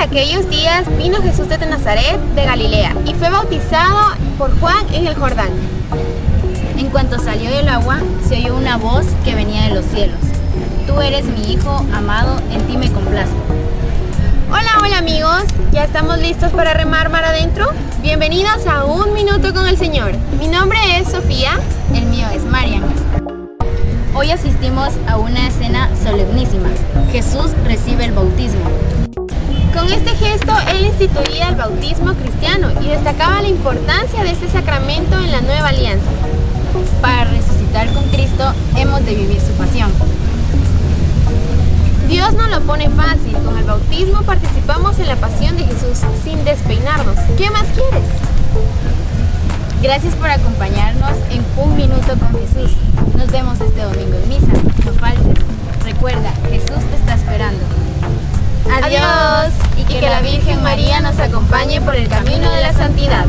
aquellos días vino Jesús de Nazaret de Galilea y fue bautizado por Juan en el Jordán. En cuanto salió del agua, se oyó una voz que venía de los cielos. Tú eres mi hijo amado, en ti me complazco. Hola, hola amigos, ¿ya estamos listos para remar mar adentro? Bienvenidos a Un Minuto con el Señor. Mi nombre es Sofía. El mío es Marian. Hoy asistimos a una escena solemnísima. Jesús recibe el bautismo. Instituía el bautismo cristiano y destacaba la importancia de este sacramento en la nueva alianza. Para resucitar con Cristo, hemos de vivir su pasión. Dios no lo pone fácil. Con el bautismo participamos en la pasión de Jesús sin despeinarnos. ¿Qué más quieres? Gracias por acompañarnos en Un Minuto con Jesús. Nos Y que la Virgen María nos acompañe por el camino de la santidad.